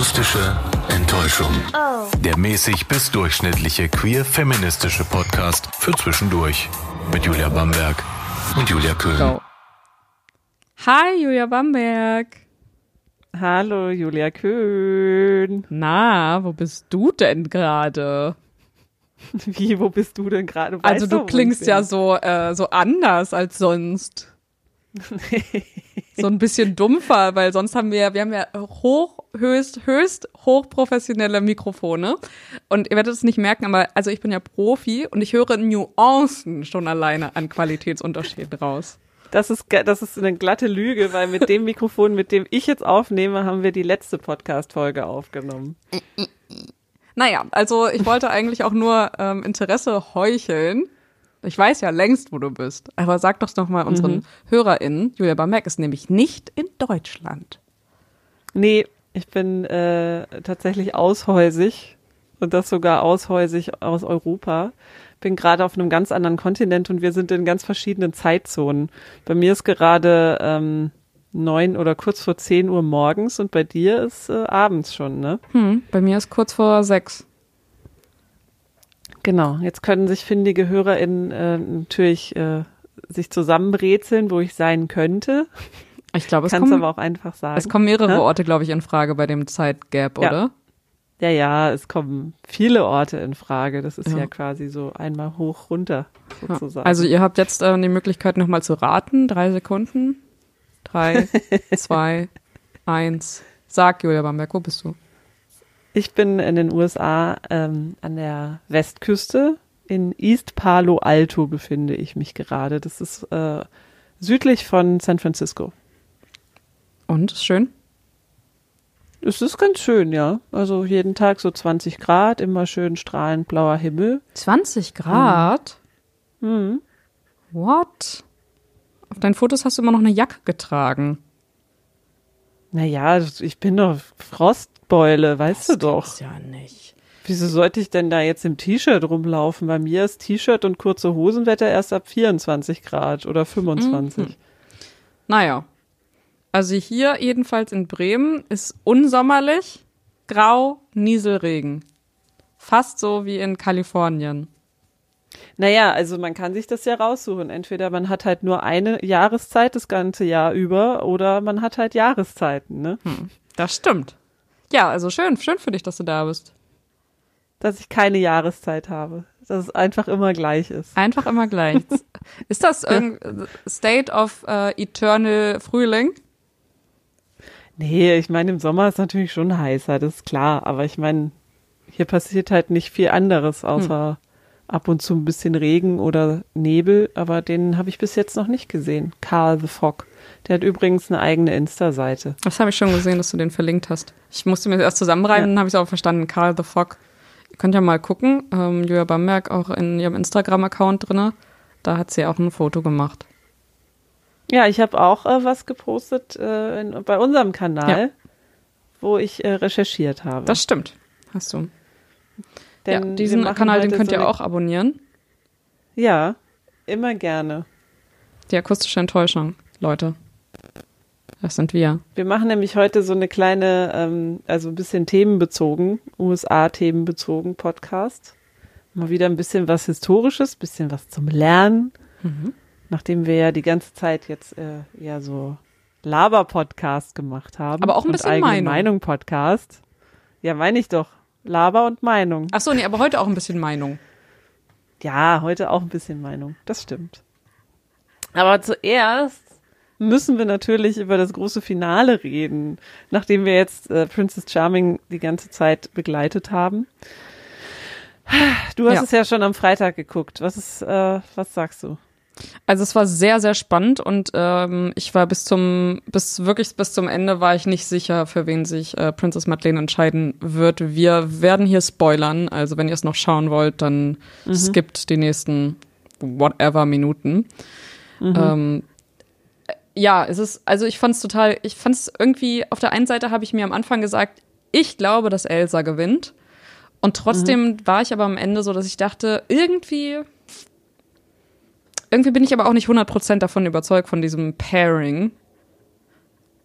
Akustische Enttäuschung. Der mäßig bis durchschnittliche queer-feministische Podcast für zwischendurch. Mit Julia Bamberg und Julia Köhn. Go. Hi, Julia Bamberg. Hallo, Julia Köhn. Na, wo bist du denn gerade? Wie, wo bist du denn gerade? Also du ich klingst ja so, äh, so anders als sonst. So ein bisschen dumpfer, weil sonst haben wir, wir haben ja hoch, höchst, höchst hochprofessionelle Mikrofone. Und ihr werdet es nicht merken, aber also ich bin ja Profi und ich höre Nuancen schon alleine an Qualitätsunterschieden raus. Das ist, das ist eine glatte Lüge, weil mit dem Mikrofon, mit dem ich jetzt aufnehme, haben wir die letzte Podcast-Folge aufgenommen. Naja, also ich wollte eigentlich auch nur ähm, Interesse heucheln. Ich weiß ja längst, wo du bist. Aber sag doch noch mal unseren HörerInnen, Julia Bamberg ist nämlich nicht in Deutschland. Nee, ich bin äh, tatsächlich aushäusig und das sogar aushäusig aus Europa. Bin gerade auf einem ganz anderen Kontinent und wir sind in ganz verschiedenen Zeitzonen. Bei mir ist gerade ähm, neun oder kurz vor zehn Uhr morgens und bei dir ist äh, abends schon, ne? Hm, bei mir ist kurz vor sechs. Genau, jetzt können sich findige HörerInnen äh, natürlich äh, sich zusammenbrezeln, wo ich sein könnte. Ich glaube, es, Kannst kommen- aber auch einfach sagen. es kommen mehrere Hä? Orte, glaube ich, in Frage bei dem Zeitgap, Ja. oder? Ja, ja, es kommen viele Orte in Frage. Das ist Ja. ja, quasi so einmal hoch runter sozusagen. Also ihr habt jetzt äh, die Möglichkeit, nochmal zu raten. Drei Sekunden. Drei, zwei, eins. Sag, Julia Bamberg, wo bist du? Ich bin in den USA ähm, an der Westküste. In East Palo Alto befinde ich mich gerade. Das ist äh, südlich von San Francisco. Und, ist schön? Es ist ganz schön, ja. Also jeden Tag so 20 Grad, immer schön strahlend blauer Himmel. 20 Grad? Mhm. What? Auf deinen Fotos hast du immer noch eine Jacke getragen. Naja, ich bin doch Frostbeule, weißt du doch. Das ja nicht. Wieso sollte ich denn da jetzt im T-Shirt rumlaufen? Bei mir ist T-Shirt und kurze Hosenwetter erst ab 24 Grad oder 25. Mhm. Naja. Also hier jedenfalls in Bremen ist unsommerlich, grau, Nieselregen. Fast so wie in Kalifornien. Naja, also man kann sich das ja raussuchen. Entweder man hat halt nur eine Jahreszeit das ganze Jahr über oder man hat halt Jahreszeiten, ne? Das stimmt. Ja, also schön, schön für dich, dass du da bist. Dass ich keine Jahreszeit habe. Dass es einfach immer gleich ist. Einfach immer gleich. ist das irgendein State of äh, Eternal Frühling? Nee, ich meine, im Sommer ist natürlich schon heißer, das ist klar. Aber ich meine, hier passiert halt nicht viel anderes, außer ab und zu ein bisschen Regen oder Nebel. Aber den habe ich bis jetzt noch nicht gesehen. Carl the Fog. Der hat übrigens eine eigene Insta-Seite. Das habe ich schon gesehen, dass du den verlinkt hast. Ich musste mir das erst zusammenreimen, Ja. dann habe ich es auch verstanden. Karl the Fog. Ihr könnt ja mal gucken. Ähm, Julia Bamberg auch in ihrem Instagram-Account drinne. Da hat sie auch ein Foto gemacht. Ja, ich habe auch äh, was gepostet äh, in, bei unserem Kanal, Ja. wo ich äh, recherchiert habe. Das stimmt. Hast du. Ja, Denn diesen Kanal, den könnt so ihr auch abonnieren. Ja, immer gerne. Die akustische Enttäuschung, Leute. Das sind wir. Wir machen nämlich heute so eine kleine, ähm, also ein bisschen themenbezogen, USA-themenbezogen Podcast. Mal wieder ein bisschen was Historisches, bisschen was zum Lernen. Mhm. Nachdem wir ja die ganze Zeit jetzt äh, ja so Laber-Podcast gemacht haben. Aber auch ein bisschen Meinung. Meinung-Podcast. Ja, meine ich doch. Laber und Meinung. Ach so, nee, aber heute auch ein bisschen Meinung. Ja, heute auch ein bisschen Meinung. Das stimmt. Aber zuerst müssen wir natürlich über das große Finale reden, nachdem wir jetzt äh, Princess Charming die ganze Zeit begleitet haben. Du hast Ja. es ja schon am Freitag geguckt. Was ist, äh, was sagst du? Also es war sehr, sehr spannend und ähm, ich war bis zum, bis wirklich bis zum Ende war ich nicht sicher, für wen sich äh, Princess Madeleine entscheiden wird. Wir werden hier spoilern, also wenn ihr es noch schauen wollt, dann skippt die nächsten whatever Minuten. Ähm, äh, ja, es ist, also ich fand es total, ich fand es irgendwie, auf der einen Seite habe ich mir am Anfang gesagt, ich glaube, dass Elsa gewinnt. Und trotzdem war ich aber am Ende so, dass ich dachte, irgendwie, irgendwie bin ich aber auch nicht 100% davon überzeugt von diesem Pairing.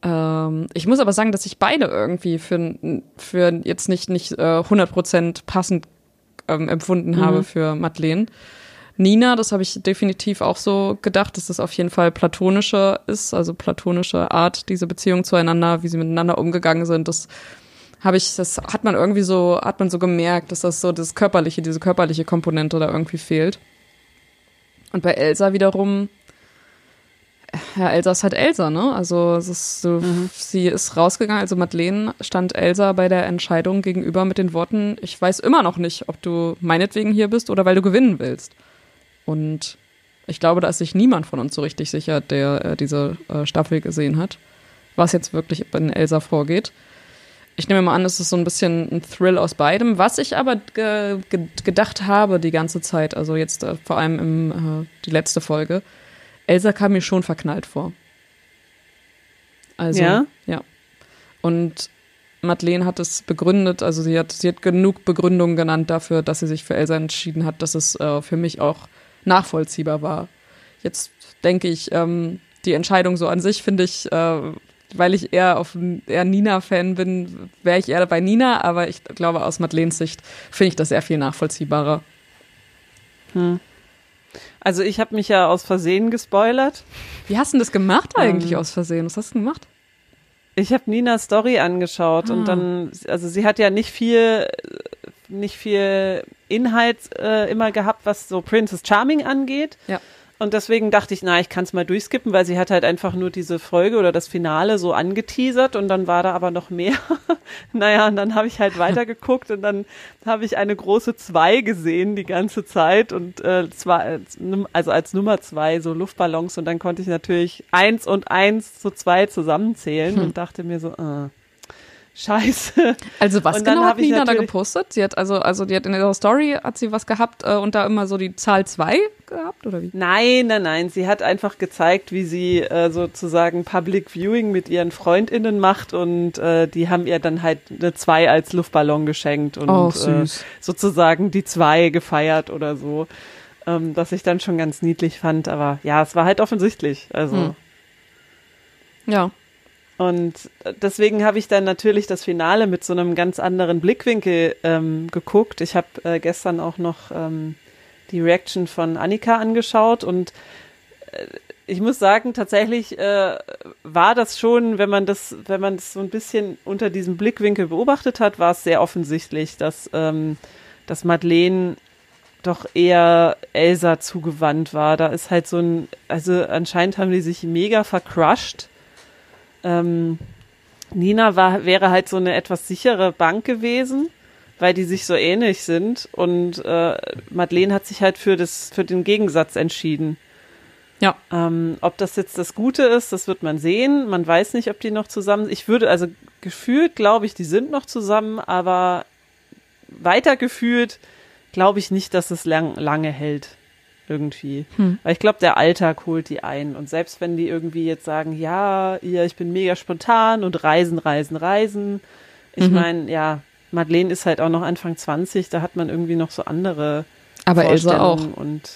Ähm, ich muss aber sagen, dass ich beide irgendwie für, für jetzt nicht, nicht äh, 100% passend ähm, empfunden mhm. habe für Madeleine. Nina, das habe ich definitiv auch so gedacht, dass das auf jeden Fall platonische ist, also platonische Art, diese Beziehung zueinander, wie sie miteinander umgegangen sind. Das habe ich, das hat man irgendwie so, hat man so gemerkt, dass das so das körperliche, diese körperliche Komponente da irgendwie fehlt. Und bei Elsa wiederum, ja, Elsa ist halt Elsa, ne? Also es ist so, mhm. sie ist rausgegangen, also Madeleine stand Elsa bei der Entscheidung gegenüber mit den Worten, ich weiß immer noch nicht, ob du meinetwegen hier bist oder weil du gewinnen willst. Und ich glaube, da ist sich niemand von uns so richtig sicher, der äh, diese äh, Staffel gesehen hat, was jetzt wirklich in Elsa vorgeht. Ich nehme mal an, es ist so ein bisschen ein Thrill aus beidem. Was ich aber ge ge gedacht habe die ganze Zeit, also jetzt äh, vor allem im, äh, die letzte Folge, Elsa kam mir schon verknallt vor. Also, ja. ja. Und Madeleine hat es begründet, also sie hat, sie hat genug Begründungen genannt dafür, dass sie sich für Elsa entschieden hat, dass es äh, für mich auch nachvollziehbar war. Jetzt denke ich, ähm, die Entscheidung so an sich finde ich, äh, weil ich eher auf eher Nina-Fan bin, wäre ich eher bei Nina, aber ich glaube, aus Madeleines Sicht finde ich das sehr viel nachvollziehbarer. Hm. Also ich habe mich ja aus Versehen gespoilert. Wie hast du das gemacht eigentlich ähm, aus Versehen? Was hast du gemacht? Ich habe Ninas Story angeschaut ah. und dann, also sie hat ja nicht viel, nicht viel Inhalt äh, immer gehabt, was so Princess Charming angeht. Ja. Und deswegen dachte ich, na, ich kann es mal durchskippen, weil sie hat halt einfach nur diese Folge oder das Finale so angeteasert und dann war da aber noch mehr. naja, und dann habe ich halt weitergeguckt und dann habe ich eine große zwei gesehen die ganze Zeit und äh, zwar als, also als Nummer zwei so Luftballons und dann konnte ich natürlich eins und eins zu zwei zusammenzählen hm. und dachte mir so, äh, Scheiße. Also was genau hat Nina da gepostet? Sie hat also, also die hat in ihrer Story hat sie was gehabt äh, und da immer so die Zahl 2 gehabt oder wie? Nein, nein, nein. Sie hat einfach gezeigt, wie sie äh, sozusagen Public Viewing mit ihren FreundInnen macht und äh, die haben ihr dann halt eine 2 als Luftballon geschenkt und oh, äh, sozusagen die 2 gefeiert oder so. Ähm, was ich dann schon ganz niedlich fand, aber ja, es war halt offensichtlich. Also. Hm. Ja. Und deswegen habe ich dann natürlich das Finale mit so einem ganz anderen Blickwinkel ähm, geguckt. Ich habe äh, gestern auch noch ähm, die Reaction von Annika angeschaut und äh, ich muss sagen, tatsächlich äh, war das schon, wenn man das, wenn man das so ein bisschen unter diesem Blickwinkel beobachtet hat, war es sehr offensichtlich, dass, ähm, dass Madeleine doch eher Elsa zugewandt war. Da ist halt so ein, also anscheinend haben die sich mega vercrushed ähm, Nina war, wäre halt so eine etwas sichere Bank gewesen, weil die sich so ähnlich sind. Und äh, Madeleine hat sich halt für, das, für den Gegensatz entschieden. Ja. Ähm, ob das jetzt das Gute ist, das wird man sehen. Man weiß nicht, ob die noch zusammen. Ich würde, also gefühlt glaube ich, die sind noch zusammen, aber weiter gefühlt glaube ich nicht, dass es lang, lange hält irgendwie. Hm. Weil ich glaube, der Alltag holt die ein. Und selbst wenn die irgendwie jetzt sagen, ja, ihr, ich bin mega spontan und reisen, reisen, reisen. Ich mhm. meine, ja, Madeleine ist halt auch noch Anfang 20, da hat man irgendwie noch so andere Aber Elsa auch. Und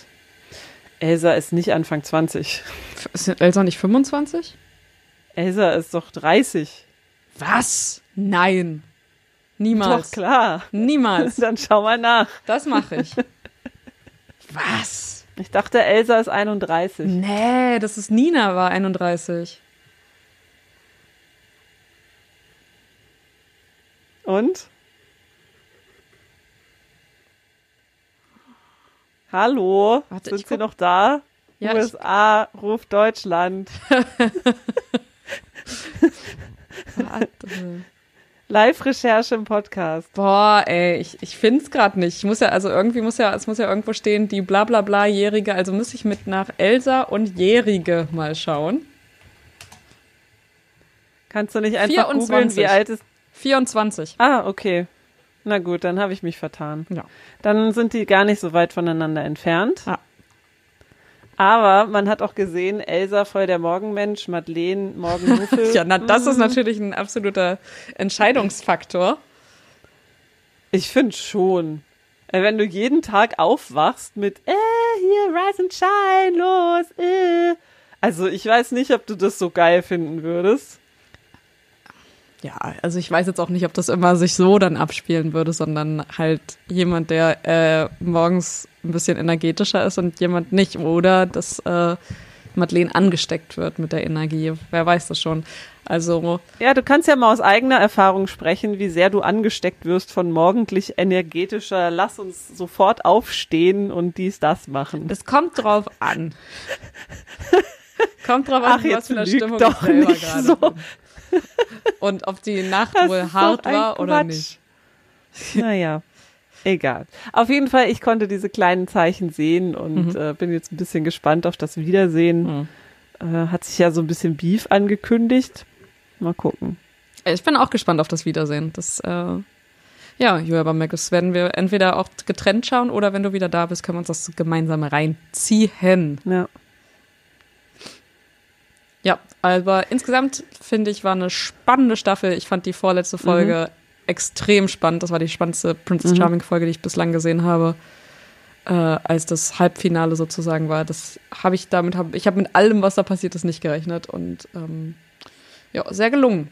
Elsa ist nicht Anfang 20. Ist Elsa nicht 25? Elsa ist doch 30. Was? Nein. Niemals. Doch, klar. Niemals. Dann schau mal nach. Das mache ich. Was? Ich dachte, Elsa ist 31. Nee, das ist Nina war 31. Und? Hallo? Warte, Sind Sie noch da? Ja, USA ruft Deutschland. Warte. Live-Recherche im Podcast. Boah, ey, ich, ich find's gerade nicht. Ich muss ja, also irgendwie muss ja, es muss ja irgendwo stehen, die bla bla bla Jährige, also muss ich mit nach Elsa und Jährige mal schauen. Kannst du nicht einfach googeln, wie alt ist? 24. Ah, okay. Na gut, dann habe ich mich vertan. Ja. Dann sind die gar nicht so weit voneinander entfernt. Ah. Aber man hat auch gesehen, Elsa voll der Morgenmensch, Madeleine Morgenmuffel. ja, na, das ist mhm. natürlich ein absoluter Entscheidungsfaktor. Ich finde schon. Äh, wenn du jeden Tag aufwachst mit, äh, hier, rise and shine, los, äh. Also ich weiß nicht, ob du das so geil finden würdest. Ja, also ich weiß jetzt auch nicht, ob das immer sich so dann abspielen würde, sondern halt jemand, der äh, morgens ein bisschen energetischer ist und jemand nicht. Oder dass äh, Madeleine angesteckt wird mit der Energie. Wer weiß das schon. Also. Ja, du kannst ja mal aus eigener Erfahrung sprechen, wie sehr du angesteckt wirst von morgendlich energetischer, lass uns sofort aufstehen und dies, das machen. Es kommt drauf an. kommt drauf an, Ach, was für eine Stimmung doch ich nicht gerade so. bin. Und ob die Nacht Das wohl hart war oder nicht. Naja, egal. Auf jeden Fall, ich konnte diese kleinen Zeichen sehen und äh, bin jetzt ein bisschen gespannt auf das Wiedersehen. Äh, hat sich ja so ein bisschen Beef angekündigt. Mal gucken. Ich bin auch gespannt auf das Wiedersehen. Das, äh, ja, Julia Bamberg, das werden wir entweder auch getrennt schauen oder wenn du wieder da bist, können wir uns das gemeinsam reinziehen. Ja. Ja, aber insgesamt finde ich, war eine spannende Staffel. Ich fand die vorletzte Folge extrem spannend. Das war die spannendste Princess Charming Folge, die ich bislang gesehen habe. Äh, als das Halbfinale sozusagen war. Das habe ich damit, hab, ich habe mit allem, was da passiert ist, nicht gerechnet. Und ähm, ja, sehr gelungen.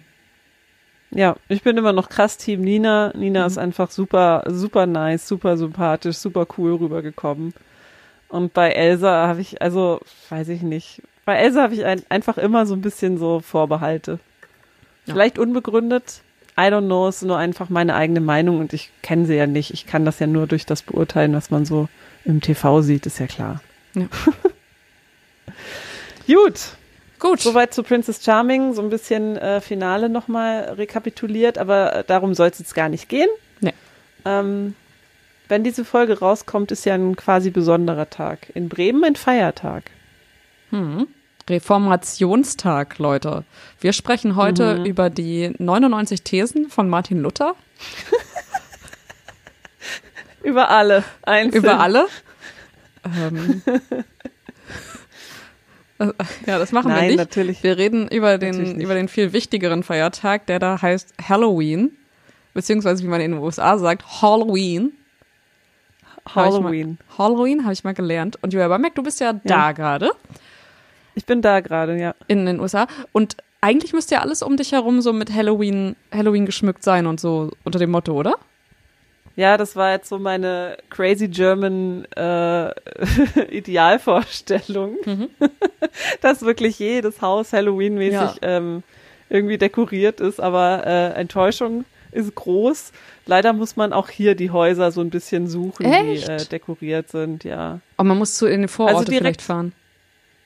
Ja, ich bin immer noch krass Team Nina. Nina ist einfach super, super nice, super sympathisch, super cool rübergekommen. Und bei Elsa habe ich, also, weiß ich nicht. Bei Elsa habe ich ein, einfach immer so ein bisschen so Vorbehalte. Ja. Vielleicht unbegründet. I don't know, es ist nur einfach meine eigene Meinung und ich kenne sie ja nicht. Ich kann das ja nur durch das beurteilen, was man so im TV sieht, ist ja klar. Ja. Gut, Gut. Soweit zu Princess Charming, so ein bisschen äh, Finale nochmal rekapituliert, aber äh, darum soll es jetzt gar nicht gehen. Nee. Ähm, wenn diese Folge rauskommt, ist ja ein quasi besonderer Tag. In Bremen ein Feiertag. Hm. Reformationstag, Leute. Wir sprechen heute Mhm. über die 99 Thesen von Martin Luther. Über alle. Einzeln. Über alle. ähm. Äh, Ja, das machen wir Nein, nicht. natürlich. Wir reden über den, über den viel wichtigeren Feiertag, der da heißt Halloween. Beziehungsweise, wie man in den USA sagt, Halloween. Hab Halloween. Mal, Halloween habe ich mal gelernt. Und Julia Bamek, du bist ja, da gerade Ich bin da gerade, ja. in den USA. Und eigentlich müsste ja alles um dich herum so mit Halloween, Halloween geschmückt sein und so unter dem Motto, oder? Ja, das war jetzt so meine crazy German äh, Idealvorstellung, Mhm. dass wirklich jedes Haus Halloween-mäßig Ja. ähm, irgendwie dekoriert ist, aber äh, Enttäuschung ist groß. Leider muss man auch hier die Häuser so ein bisschen suchen, Echt? die äh, dekoriert sind, ja. Und man muss zu in den Vororte Also direkt- vielleicht fahren.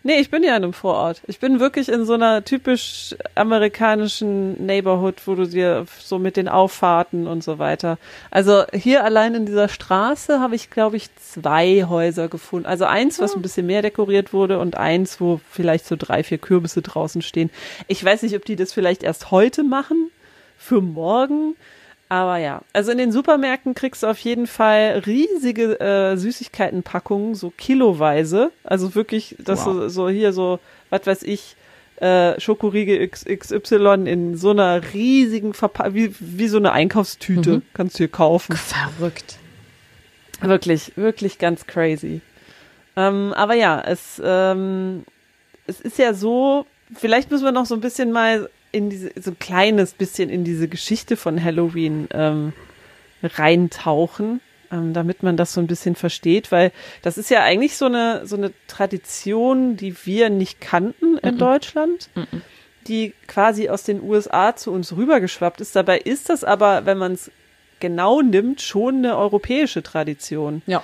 Nee, ich bin ja in einem Vorort. Ich bin wirklich in so einer typisch amerikanischen Neighborhood, wo du dir so mit den Auffahrten und so weiter. Also hier allein in dieser Straße habe ich, glaube ich, zwei Häuser gefunden. Also eins, was ein bisschen mehr dekoriert wurde und eins, wo vielleicht so drei, vier Kürbisse draußen stehen. Ich weiß nicht, ob die das vielleicht erst heute machen, für morgen. Aber ja, also in den Supermärkten kriegst du auf jeden Fall riesige äh, Süßigkeitenpackungen, so kiloweise. Also wirklich, dass Wow. du so hier so, was weiß ich, äh, Schokoriegel XY in so einer riesigen Verpackung, wie, wie so eine Einkaufstüte Mhm. kannst du hier kaufen. Verrückt. Wirklich, wirklich ganz crazy. Ähm, aber ja, es, ähm, es ist ja so, vielleicht müssen wir noch so ein bisschen mal in diese, so ein kleines bisschen in diese Geschichte von Halloween ähm, reintauchen, ähm, damit man das so ein bisschen versteht, weil das ist ja eigentlich so eine, so eine Tradition, die wir nicht kannten in Deutschland, die quasi aus den USA zu uns rübergeschwappt ist. Dabei ist das aber, wenn man es genau nimmt, schon eine europäische Tradition. Ja.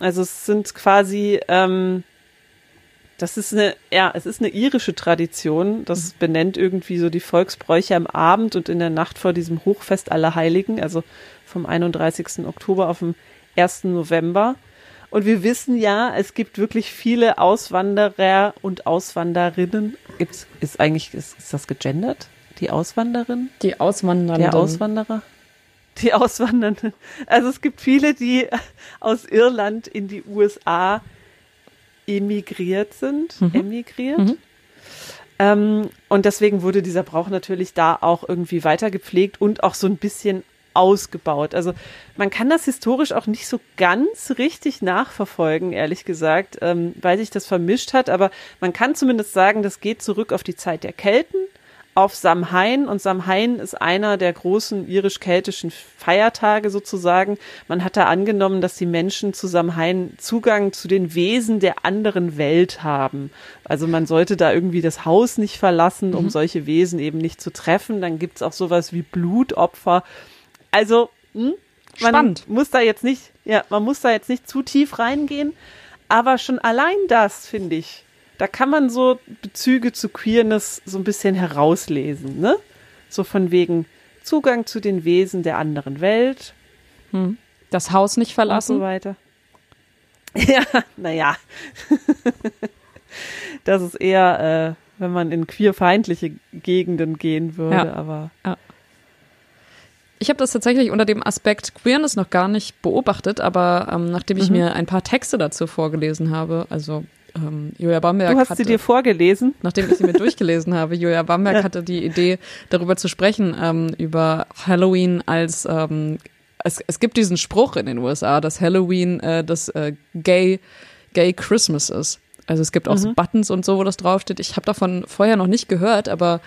Also es sind quasi, ähm, das ist eine, ja, es ist eine irische Tradition. Das benennt irgendwie so die Volksbräuche am Abend und in der Nacht vor diesem Hochfest aller Heiligen, also vom 31. Oktober auf dem 1. November. Und wir wissen ja, es gibt wirklich viele Auswanderer und Auswanderinnen. Gibt's, ist eigentlich, ist, ist das gegendert? Die Auswanderin? Die Auswandernden. Der Auswanderer? Die Auswandernden. Also es gibt viele, die aus Irland in die USA emigriert sind. Emigriert. Ähm, und deswegen wurde dieser Brauch natürlich da auch irgendwie weiter gepflegt und auch so ein bisschen ausgebaut. Also man kann das historisch auch nicht so ganz richtig nachverfolgen, ehrlich gesagt, ähm, weil sich das vermischt hat. Aber man kann zumindest sagen, das geht zurück auf die Zeit der Kelten, auf Samhain und Samhain ist einer der großen irisch-keltischen Feiertage sozusagen. Man hat da angenommen, dass die Menschen zu Samhain Zugang zu den Wesen der anderen Welt haben. Also man sollte da irgendwie das Haus nicht verlassen, um mhm. solche Wesen eben nicht zu treffen. Dann gibt's auch sowas wie Blutopfer. Also hm, man Spannend. muss da jetzt nicht, ja, man muss da jetzt nicht zu tief reingehen, aber schon allein das finde ich da kann man so Bezüge zu Queerness so ein bisschen herauslesen, ne? So von wegen Zugang zu den Wesen der anderen Welt. Hm. Das Haus nicht verlassen. Und so weiter. Ja, naja. das ist eher, äh, wenn man in queerfeindliche Gegenden gehen würde, ja. aber. Ja. Ich habe das tatsächlich unter dem Aspekt Queerness noch gar nicht beobachtet, aber ähm, nachdem ich mhm. mir ein paar Texte dazu vorgelesen habe, also ähm, Julia Bamberg Du hast hatte, sie dir vorgelesen? Nachdem ich sie mir durchgelesen habe. Julia Bamberg ja. hatte die Idee, darüber zu sprechen, ähm, über Halloween als ähm, es, es gibt diesen Spruch in den USA, dass Halloween äh, das äh, Gay, Gay Christmas ist. Also es gibt auch mhm. so Buttons und so, wo das draufsteht. Ich habe davon vorher noch nicht gehört, aber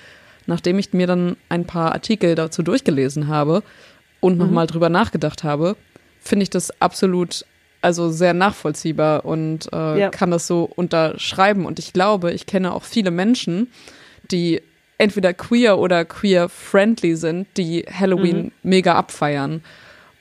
nachdem ich mir dann ein paar Artikel dazu durchgelesen habe und mhm. nochmal drüber nachgedacht habe, finde ich das absolut also sehr nachvollziehbar und äh, ja. kann das so unterschreiben. Und ich glaube, ich kenne auch viele Menschen, die entweder queer oder queer-friendly sind, die Halloween mhm. mega abfeiern.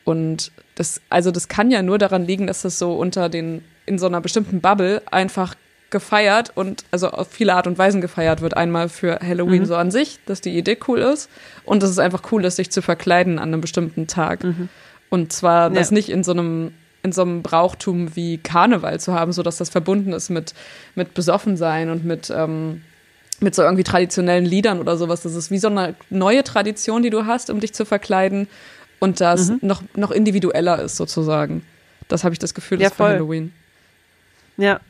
Und das, also das kann ja nur daran liegen, dass das so unter den, in so einer bestimmten Bubble einfach gefeiert und also auf viele Art und Weisen gefeiert wird. Einmal für Halloween mhm. so an sich, dass die Idee cool ist und dass es einfach cool ist, sich zu verkleiden an einem bestimmten Tag. Mhm. Und zwar das nicht in so einem in so einem Brauchtum wie Karneval zu haben, so dass das verbunden ist mit, mit Besoffensein und mit, ähm, mit so irgendwie traditionellen Liedern oder sowas. Das ist wie so eine neue Tradition, die du hast, um dich zu verkleiden und das mhm. noch, noch individueller ist sozusagen. Das habe ich das Gefühl, ja, ist für Halloween. Ja,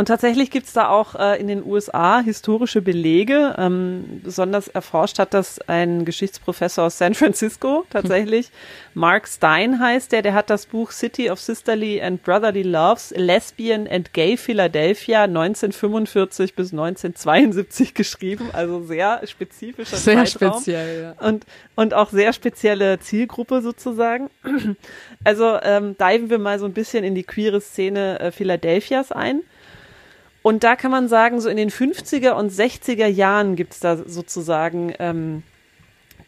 und tatsächlich gibt's da auch äh, in den USA historische Belege. Ähm, besonders erforscht hat das ein Geschichtsprofessor aus San Francisco tatsächlich. Hm. Mark Stein heißt der, der hat das Buch City of Sisterly and Brotherly Loves, Lesbian and Gay Philadelphia 1945 bis 1972 geschrieben. Also sehr spezifischer Sehr Zeitraum. speziell, ja. Und, und auch sehr spezielle Zielgruppe sozusagen. Also ähm, diven wir mal so ein bisschen in die queere Szene äh, Philadelphias ein. Und da kann man sagen, so in den 50er und 60er Jahren gibt's da sozusagen ähm,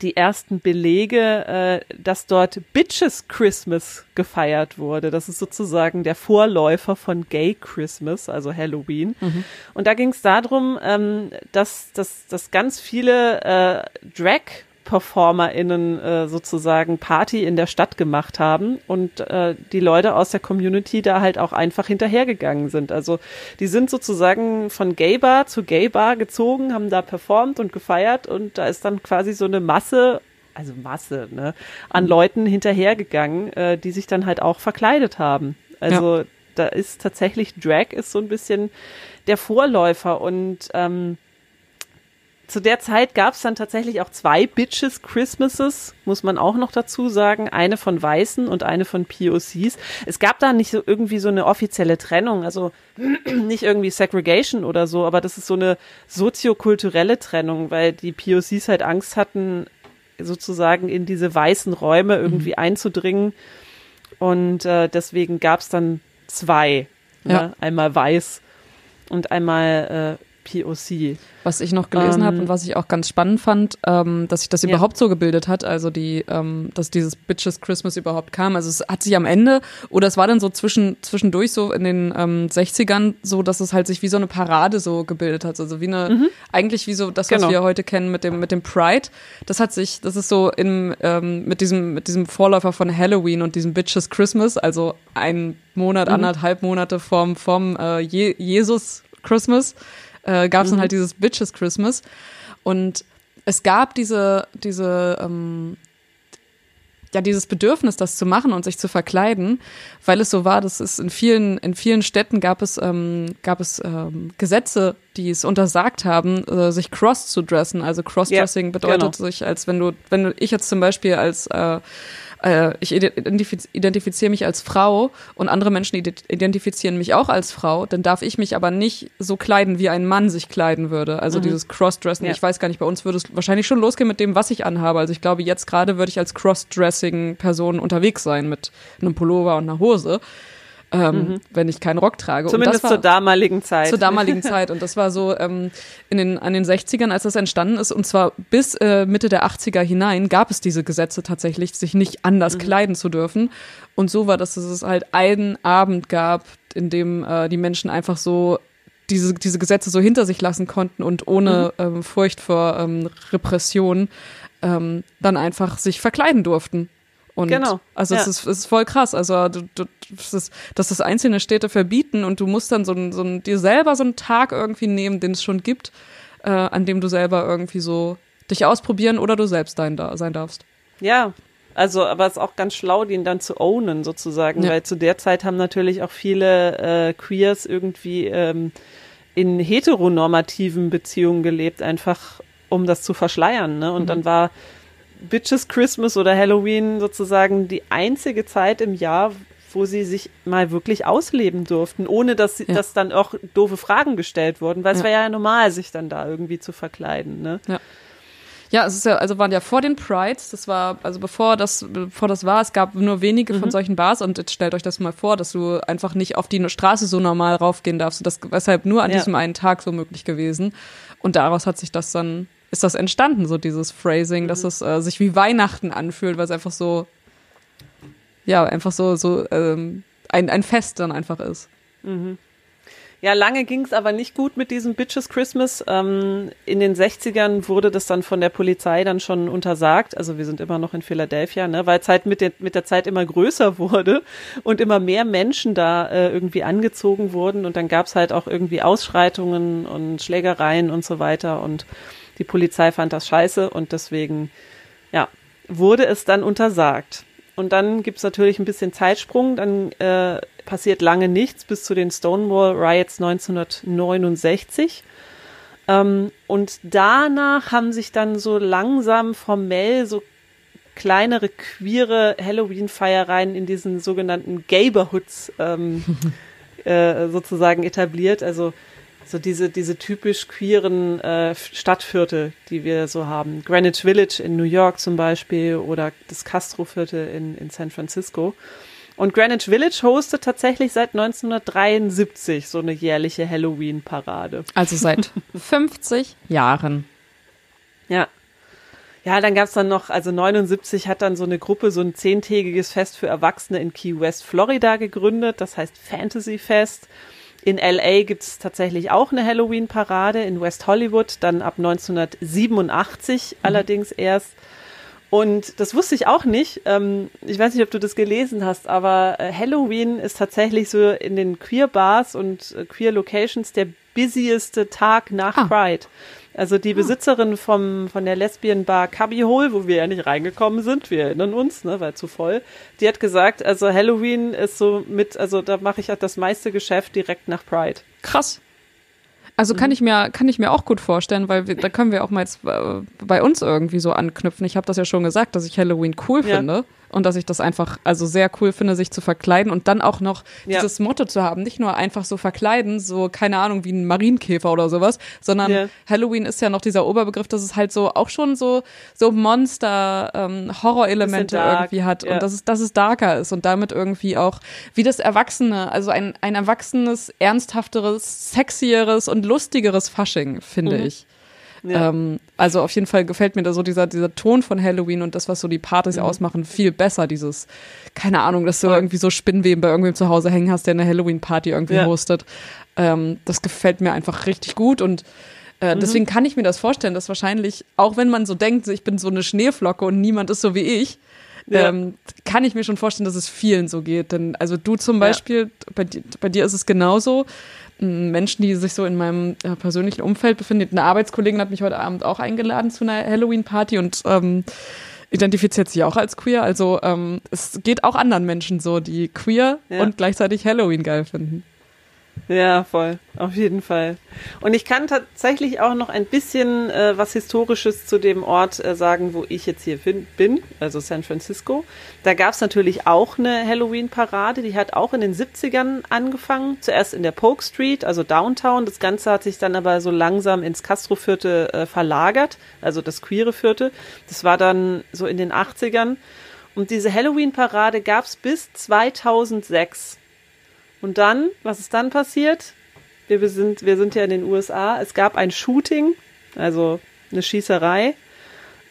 die ersten Belege, äh, dass dort Bitches Christmas gefeiert wurde. Das ist sozusagen der Vorläufer von Gay Christmas, also Halloween. Mhm. Und da ging es darum, ähm, dass, dass, dass ganz viele äh, Drag PerformerInnen äh, sozusagen Party in der Stadt gemacht haben und äh, die Leute aus der Community da halt auch einfach hinterhergegangen sind. Also die sind sozusagen von Gay-Bar zu Gay-Bar gezogen, haben da performt und gefeiert und da ist dann quasi so eine Masse also Masse, ne, an Leuten hinterhergegangen, äh, die sich dann halt auch verkleidet haben. Also ja. da ist tatsächlich Drag ist so ein bisschen der Vorläufer und ähm, zu der Zeit gab es dann tatsächlich auch zwei Bitches Christmases, muss man auch noch dazu sagen. Eine von Weißen und eine von POCs. Es gab da nicht so irgendwie so eine offizielle Trennung, also nicht irgendwie Segregation oder so, aber das ist so eine soziokulturelle Trennung, weil die POCs halt Angst hatten, sozusagen in diese weißen Räume irgendwie mhm. einzudringen. Und äh, deswegen gab es dann zwei. Ja. Ne? Einmal weiß und einmal äh, POC. Was ich noch gelesen ähm, habe und was ich auch ganz spannend fand, ähm, dass sich das ja. überhaupt so gebildet hat, also die, ähm, dass dieses Bitches Christmas überhaupt kam. Also es hat sich am Ende, oder es war dann so zwischen, zwischendurch so in den ähm, 60ern so, dass es halt sich wie so eine Parade so gebildet hat. Also wie eine, mhm. eigentlich wie so das, was genau. wir heute kennen mit dem, mit dem Pride. Das hat sich, das ist so im, ähm, mit diesem, mit diesem Vorläufer von Halloween und diesem Bitches Christmas, also ein Monat, mhm. anderthalb Monate vom, vom äh, Je Jesus Christmas äh, gab es mhm. dann halt dieses Bitches Christmas. Und es gab diese, diese, ähm, ja, dieses Bedürfnis, das zu machen und sich zu verkleiden, weil es so war, dass es in vielen, in vielen Städten gab es, ähm, gab es ähm, Gesetze, die es untersagt haben, äh, sich cross zu dressen. Also Crossdressing ja, bedeutet genau. sich, als wenn du, wenn du, ich jetzt zum Beispiel als äh, äh, ich identifiz identifiziere mich als Frau und andere Menschen identifizieren mich auch als Frau, dann darf ich mich aber nicht so kleiden, wie ein Mann sich kleiden würde. Also mhm. dieses Crossdressing, ja. ich weiß gar nicht, bei uns würde es wahrscheinlich schon losgehen mit dem, was ich anhabe. Also ich glaube, jetzt gerade würde ich als Crossdressing-Person unterwegs sein mit einem Pullover und einer Hose ähm, mhm. wenn ich keinen Rock trage. Zumindest zur damaligen Zeit. Zur damaligen Zeit. Und das war so ähm, in den, an den 60ern, als das entstanden ist. Und zwar bis äh, Mitte der 80er hinein gab es diese Gesetze tatsächlich, sich nicht anders mhm. kleiden zu dürfen. Und so war das, dass es halt einen Abend gab, in dem äh, die Menschen einfach so diese, diese Gesetze so hinter sich lassen konnten und ohne mhm. ähm, Furcht vor ähm, Repression ähm, dann einfach sich verkleiden durften. Und genau. Also ja. es, ist, es ist voll krass. Also du, du, das ist, dass das einzelne Städte verbieten und du musst dann so, ein, so ein, dir selber so einen Tag irgendwie nehmen, den es schon gibt, äh, an dem du selber irgendwie so dich ausprobieren oder du selbst dein, da, sein darfst. Ja, also, aber es ist auch ganz schlau, den dann zu ownen sozusagen, ja. weil zu der Zeit haben natürlich auch viele äh, Queers irgendwie ähm, in heteronormativen Beziehungen gelebt, einfach um das zu verschleiern. Ne? Und mhm. dann war Bitches Christmas oder Halloween sozusagen die einzige Zeit im Jahr, wo sie sich mal wirklich ausleben durften, ohne dass, sie, ja. dass dann auch doofe Fragen gestellt wurden, weil ja. es war ja normal, sich dann da irgendwie zu verkleiden. Ne? Ja. Ja, es ist ja, also waren ja vor den Prides, das war, also bevor das, bevor das war, es gab nur wenige mhm. von solchen Bars und jetzt stellt euch das mal vor, dass du einfach nicht auf die Straße so normal raufgehen darfst. Das weshalb nur an ja. diesem einen Tag so möglich gewesen. Und daraus hat sich das dann ist das entstanden, so dieses Phrasing, mhm. dass es äh, sich wie Weihnachten anfühlt, weil es einfach so, ja, einfach so, so ähm, ein, ein Fest dann einfach ist. Mhm. Ja, lange ging es aber nicht gut mit diesem Bitches Christmas. Ähm, in den 60ern wurde das dann von der Polizei dann schon untersagt. Also wir sind immer noch in Philadelphia, ne, weil es halt mit der, mit der Zeit immer größer wurde und immer mehr Menschen da äh, irgendwie angezogen wurden. Und dann gab es halt auch irgendwie Ausschreitungen und Schlägereien und so weiter. Und die Polizei fand das scheiße und deswegen, ja, wurde es dann untersagt. Und dann gibt's natürlich ein bisschen Zeitsprung, dann äh, passiert lange nichts bis zu den Stonewall Riots 1969. Ähm, und danach haben sich dann so langsam formell so kleinere queere Halloween-Feiereien in diesen sogenannten Gayborhoods ähm, äh, sozusagen etabliert. Also so diese, diese typisch queeren äh, Stadtviertel, die wir so haben. Greenwich Village in New York zum Beispiel oder das Castro-Viertel in, in San Francisco. Und Greenwich Village hostet tatsächlich seit 1973 so eine jährliche Halloween-Parade. Also seit 50 Jahren. Ja. Ja, dann gab's dann noch, also 79 hat dann so eine Gruppe so ein zehntägiges Fest für Erwachsene in Key West, Florida gegründet. Das heißt Fantasy Fest. In LA gibt es tatsächlich auch eine Halloween-Parade in West Hollywood, dann ab 1987 mhm. allerdings erst. Und das wusste ich auch nicht. Ähm, ich weiß nicht, ob du das gelesen hast, aber äh, Halloween ist tatsächlich so in den Queer Bars und äh, Queer Locations der busieste Tag nach ah. Pride. Also die. Besitzerin vom, von der Lesbian Bar Cubby Hole, wo wir ja nicht reingekommen sind, wir erinnern uns, ne, weil zu voll, die hat gesagt, also Halloween ist so mit, also da mache ich halt das meiste Geschäft direkt nach Pride. Krass. Also kann mhm. ich mir kann ich mir auch gut vorstellen, weil wir, da können wir auch mal jetzt äh, bei uns irgendwie so anknüpfen. Ich habe das ja schon gesagt, dass ich Halloween cool ja. finde und dass ich das einfach also sehr cool finde, sich zu verkleiden und dann auch noch ja. dieses Motto zu haben, nicht nur einfach so verkleiden, so keine Ahnung wie ein Marienkäfer oder sowas, sondern ja. Halloween ist ja noch dieser Oberbegriff, dass es halt so auch schon so so Monster ähm, Horrorelemente irgendwie hat ja. und dass es dass es darker ist und damit irgendwie auch wie das Erwachsene, also ein ein erwachsenes, ernsthafteres, sexieres und lustigeres Fasching, finde mhm. ich. Ja. Ähm, also auf jeden Fall gefällt mir da so dieser, dieser Ton von Halloween und das, was so die Partys mhm. ausmachen, viel besser. Dieses, keine Ahnung, dass du ja. irgendwie so Spinnweben bei irgendwem zu Hause hängen hast, der eine Halloween-Party irgendwie ja. hostet. Ähm, das gefällt mir einfach richtig gut und äh, mhm. deswegen kann ich mir das vorstellen, dass wahrscheinlich, auch wenn man so denkt, ich bin so eine Schneeflocke und niemand ist so wie ich, ja. ähm, kann ich mir schon vorstellen, dass es vielen so geht. Denn also du zum Beispiel, bei, bei dir ist es genauso. Menschen, die sich so in meinem äh, persönlichen Umfeld befinden. Eine Arbeitskollegin hat mich heute Abend auch eingeladen zu einer Halloween-Party und ähm, identifiziert sich auch als queer. Also ähm, es geht auch anderen Menschen so, die queer ja. und gleichzeitig Halloween geil finden. Ja, voll. Auf jeden Fall. Und ich kann tatsächlich auch noch ein bisschen äh, was Historisches zu dem Ort äh, sagen, wo ich jetzt hier bin, also San Francisco. Da gab es natürlich auch eine Halloween-Parade, die hat auch in den 70ern angefangen. Zuerst in der Polk Street, also Downtown. Das Ganze hat sich dann aber so langsam ins Castro-Viertel äh, verlagert, also das queere Viertel. Das war dann so in den 80ern. Und diese Halloween-Parade gab es bis 2006. Und dann, was ist dann passiert? Wir sind, wir sind ja in den USA. Es gab ein Shooting, also eine Schießerei.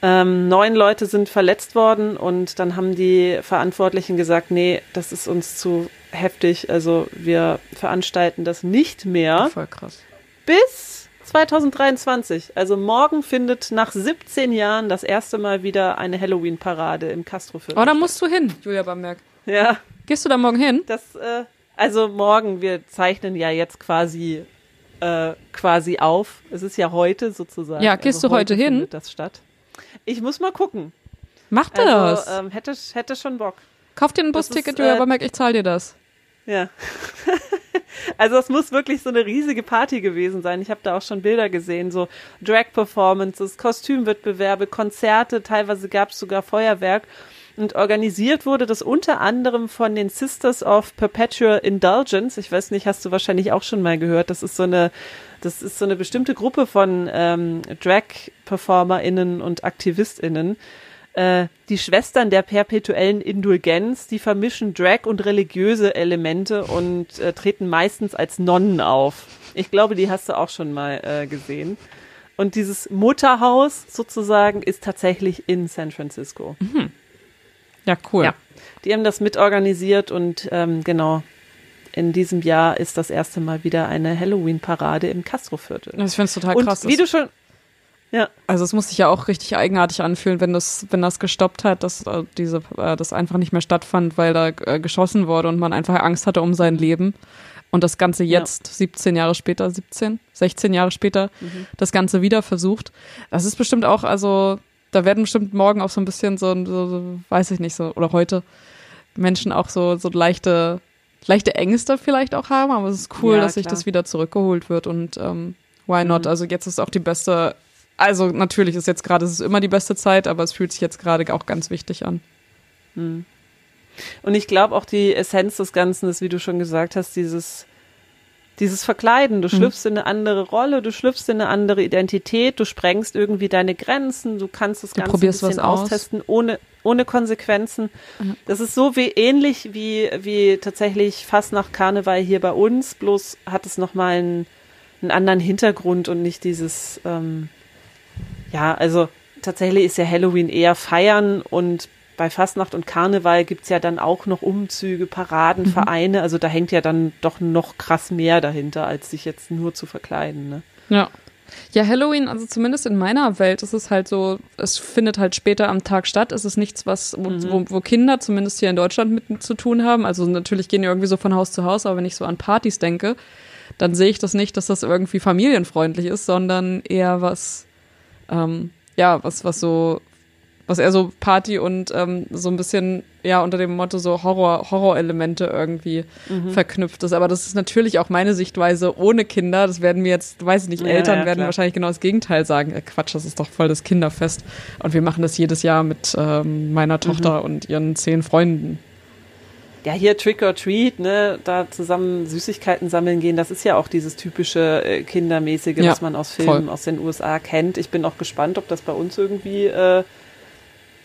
Ähm, neun Leute sind verletzt worden und dann haben die Verantwortlichen gesagt, nee, das ist uns zu heftig. Also wir veranstalten das nicht mehr. Voll krass. Bis 2023. Also morgen findet nach 17 Jahren das erste Mal wieder eine Halloween-Parade im Castro-Viertel. Oh, da musst du hin, Julia Bamberg. Ja. Gehst du da morgen hin? Das, äh, also morgen, wir zeichnen ja jetzt quasi äh, quasi auf. Es ist ja heute sozusagen. Ja, gehst also du heute, heute hin? Das statt. Ich muss mal gucken. Mach das. Also, ähm, hätte, hätte schon Bock. Kauf dir ein Busticket, äh, Bamberg, ich zahle dir das. Ja. also es muss wirklich so eine riesige Party gewesen sein. Ich habe da auch schon Bilder gesehen, so Drag-Performances, Kostümwettbewerbe, Konzerte, teilweise gab es sogar Feuerwerk. Und organisiert wurde das unter anderem von den Sisters of Perpetual Indulgence. Ich weiß nicht, hast du wahrscheinlich auch schon mal gehört. Das ist so eine, das ist so eine bestimmte Gruppe von ähm, Drag-PerformerInnen und AktivistInnen. Äh, die Schwestern der perpetuellen Indulgenz, die vermischen Drag und religiöse Elemente und äh, treten meistens als Nonnen auf. Ich glaube, die hast du auch schon mal äh, gesehen. Und dieses Mutterhaus sozusagen ist tatsächlich in San Francisco. Mhm. Ja, cool. Ja, die haben das mitorganisiert und ähm, genau, in diesem Jahr ist das erste Mal wieder eine Halloween-Parade im Castro-Viertel. Ich finde es total und krass. Wie du schon, ja. Also es muss sich ja auch richtig eigenartig anfühlen, wenn das, wenn das gestoppt hat, dass äh, diese, äh, das einfach nicht mehr stattfand, weil da äh, geschossen wurde und man einfach Angst hatte um sein Leben. Und das Ganze jetzt, ja. 17 Jahre später, 17, 16 Jahre später, mhm. das Ganze wieder versucht. Das ist bestimmt auch, also da werden bestimmt morgen auch so ein bisschen so, so, so weiß ich nicht, so, oder heute Menschen auch so, so leichte, leichte Ängste vielleicht auch haben, aber es ist cool, ja, dass sich das wieder zurückgeholt wird und ähm, why not? Mhm. Also jetzt ist auch die beste, also natürlich ist jetzt gerade, es ist immer die beste Zeit, aber es fühlt sich jetzt gerade auch ganz wichtig an. Mhm. Und ich glaube auch die Essenz des Ganzen ist, wie du schon gesagt hast, dieses dieses Verkleiden, du mhm. schlüpfst mhm. in eine andere Rolle, du schlüpfst in eine andere Identität, du sprengst irgendwie deine Grenzen, du kannst das Ganze ein bisschen austesten, ohne, ohne Konsequenzen. Mhm. Das ist so wie ähnlich wie, wie tatsächlich fast nach Karneval hier bei uns, bloß hat es nochmal einen, einen anderen Hintergrund und nicht dieses, ähm, ja, also tatsächlich ist ja Halloween eher feiern und bei Fastnacht und Karneval gibt es ja dann auch noch Umzüge, Paraden, mhm. Vereine. Also da hängt ja dann doch noch krass mehr dahinter, als sich jetzt nur zu verkleiden. Ne? Ja. Ja, Halloween, also zumindest in meiner Welt ist es halt so, es findet halt später am Tag statt. Es ist nichts, was, wo, mhm. wo, wo Kinder zumindest hier in Deutschland mit zu tun haben. Also natürlich gehen die irgendwie so von Haus zu Haus, aber wenn ich so an Partys denke, dann sehe ich das nicht, dass das irgendwie familienfreundlich ist, sondern eher was, ähm, ja, was, was so was eher so Party und ähm, so ein bisschen, ja, unter dem Motto so Horror, Horror-Elemente irgendwie mhm. verknüpft ist. Aber das ist natürlich auch meine Sichtweise ohne Kinder. Das werden mir jetzt, weiß ich nicht, ja, Eltern ja, werden wahrscheinlich genau das Gegenteil sagen. Äh, Quatsch, das ist doch voll das Kinderfest. Und wir machen das jedes Jahr mit ähm, meiner mhm. Tochter mhm. und ihren zehn Freunden. Ja, hier Trick or Treat, ne, da zusammen Süßigkeiten sammeln gehen, das ist ja auch dieses typische äh, Kindermäßige, ja, was man aus Filmen voll. aus den USA kennt. Ich bin auch gespannt, ob das bei uns irgendwie äh,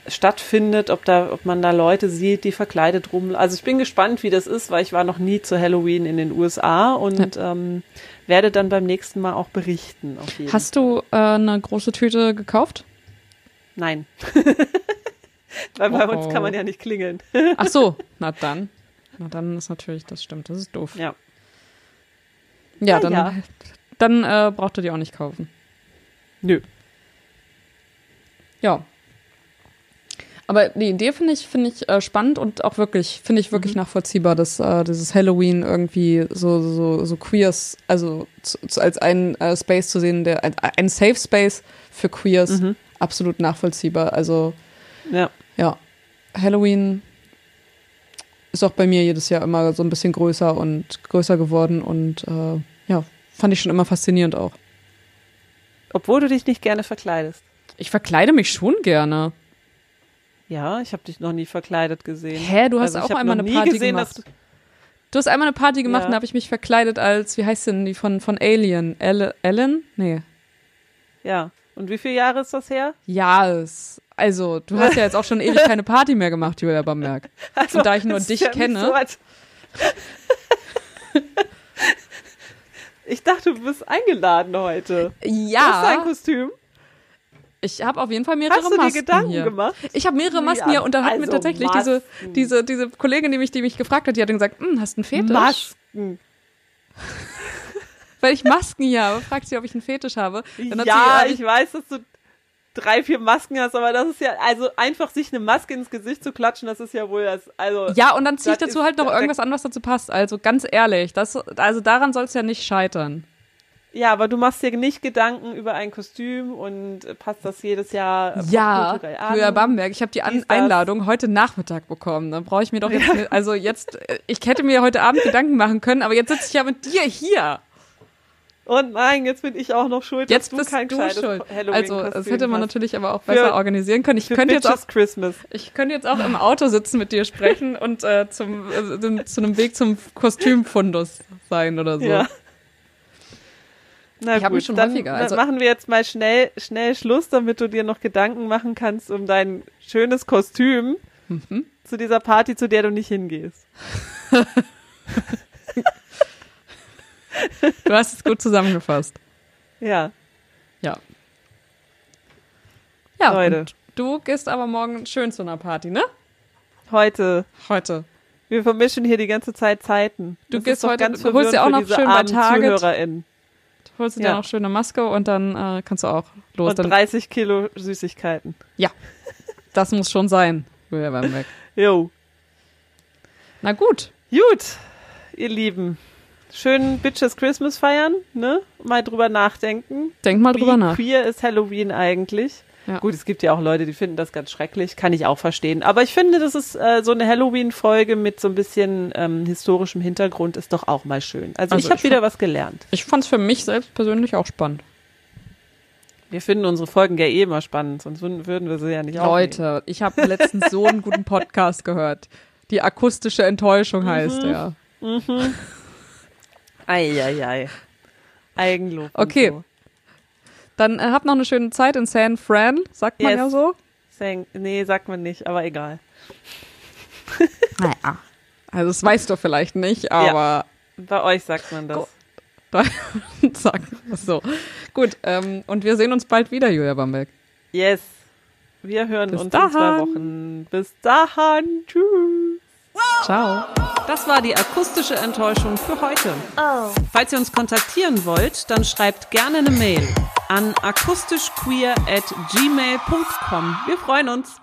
stattfindet, ob da, ob man da Leute sieht, die verkleidet rum. Also ich bin gespannt, wie das ist, weil ich war noch nie zu Halloween in den USA und ja. ähm, werde dann beim nächsten Mal auch berichten. Hast du äh, eine große Tüte gekauft? Nein. weil bei oh. uns kann man ja nicht klingeln. Ach so, na dann. Na dann ist natürlich, das stimmt, das ist doof. Ja. Ja, ja dann, ja. dann äh, braucht ihr die auch nicht kaufen. Nö. Ja, aber die Idee finde ich, finde ich äh, spannend und auch wirklich, finde ich wirklich mhm. nachvollziehbar, dass äh, dieses Halloween irgendwie so, so, so Queers, also zu, zu, als ein äh, Space zu sehen, der ein, ein Safe Space für Queers, mhm. absolut nachvollziehbar. Also ja. ja, Halloween ist auch bei mir jedes Jahr immer so ein bisschen größer und größer geworden und äh, ja, fand ich schon immer faszinierend auch. Obwohl du dich nicht gerne verkleidest. Ich verkleide mich schon gerne. Ja, ich habe dich noch nie verkleidet gesehen. Hä, du hast also auch einmal eine Party gesehen, gemacht. Du hast einmal eine Party gemacht ja. und da habe ich mich verkleidet als, wie heißt denn die von, von Alien? Elle, Ellen? Nee. Ja. Und wie viele Jahre ist das her? Ja, es, also du hast ja jetzt auch schon ewig keine Party mehr gemacht, Julia Bamberg. Also, und da ich nur dich ja kenne. So ich dachte, du bist eingeladen heute. Ja. Was ist dein Kostüm? Ich habe auf jeden Fall mehrere Hast du Masken dir Gedanken hier. gemacht? Ich habe mehrere Masken ja, hier und da hat also mir tatsächlich diese, diese, diese Kollegin, die mich, die mich gefragt hat, die hat dann gesagt, hm, hast du einen Fetisch? Masken. Weil ich Masken hier habe, fragt sie, ob ich einen Fetisch habe. ja, sie, ich weiß, dass du drei, vier Masken hast, aber das ist ja, also einfach sich eine Maske ins Gesicht zu klatschen, das ist ja wohl das, also. Ja, und dann ziehe ich dazu halt noch irgendwas an, was dazu passt. Also ganz ehrlich, das, also daran soll es ja nicht scheitern. Ja, aber du machst dir nicht Gedanken über ein Kostüm und passt das jedes Jahr ja, an. Julia Bamberg, ich habe die an Einladung heute Nachmittag bekommen. Dann brauche ich mir doch jetzt, ja. also jetzt, ich hätte mir heute Abend Gedanken machen können, aber jetzt sitze ich ja mit dir hier. Und nein, jetzt bin ich auch noch schuld. Jetzt bist du kein du schuld. Also, das hätte man hast. natürlich aber auch besser für, organisieren können. Ich könnte jetzt auch Christmas. Ich könnte jetzt auch im Auto sitzen mit dir sprechen und äh, zum äh, zu einem Weg zum Kostümfundus sein oder so. Ja. Na ich gut, mich schon dann häufiger. Also machen wir jetzt mal schnell schnell Schluss, damit du dir noch Gedanken machen kannst um dein schönes Kostüm mhm. zu dieser Party, zu der du nicht hingehst. Du hast es gut zusammengefasst. Ja. Ja. Ja, Leute. du gehst aber morgen schön zu einer Party, ne? Heute. Heute. Wir vermischen hier die ganze Zeit Zeiten. Du das gehst heute, ganz du holst dir auch noch schön bei Target. ZuhörerInnen. Du holst dir ja. noch schöne Maske und dann äh, kannst du auch los. Und 30 Kilo Süßigkeiten. Ja. Das muss schon sein, Julia Weinberg. Jo. Na gut. Gut, ihr Lieben schön Bitches Christmas feiern, ne? Mal drüber nachdenken. Denk mal drüber Wie nach. queer ist Halloween eigentlich? Ja. Gut, es gibt ja auch Leute, die finden das ganz schrecklich, kann ich auch verstehen. Aber ich finde, das ist äh, so eine Halloween-Folge mit so ein bisschen ähm, historischem Hintergrund ist doch auch mal schön. Also, also ich habe wieder was gelernt. Ich fand es für mich selbst persönlich auch spannend. Wir finden unsere Folgen ja eh immer spannend, sonst würden wir sie ja nicht Leute, aufnehmen. ich habe letztens so einen guten Podcast gehört. Die akustische Enttäuschung mhm. heißt er. Mhm. Eieiei. Eigenlob. Okay. So. Dann äh, habt noch eine schöne Zeit in San Fran, sagt man yes. ja so. San, nee, sagt man nicht, aber egal. naja. Also das weißt du vielleicht nicht, aber. Ja, bei euch sagt man das. sagt man so. Gut, ähm, und wir sehen uns bald wieder, Julia Bamberg. Yes. Wir hören Bis uns dahin. in zwei Wochen. Bis dahin. Tschüss. Ciao. Das war die akustische Enttäuschung für heute. Oh. Falls ihr uns kontaktieren wollt, dann schreibt gerne eine Mail an akustischqueer at gmail.com. Wir freuen uns.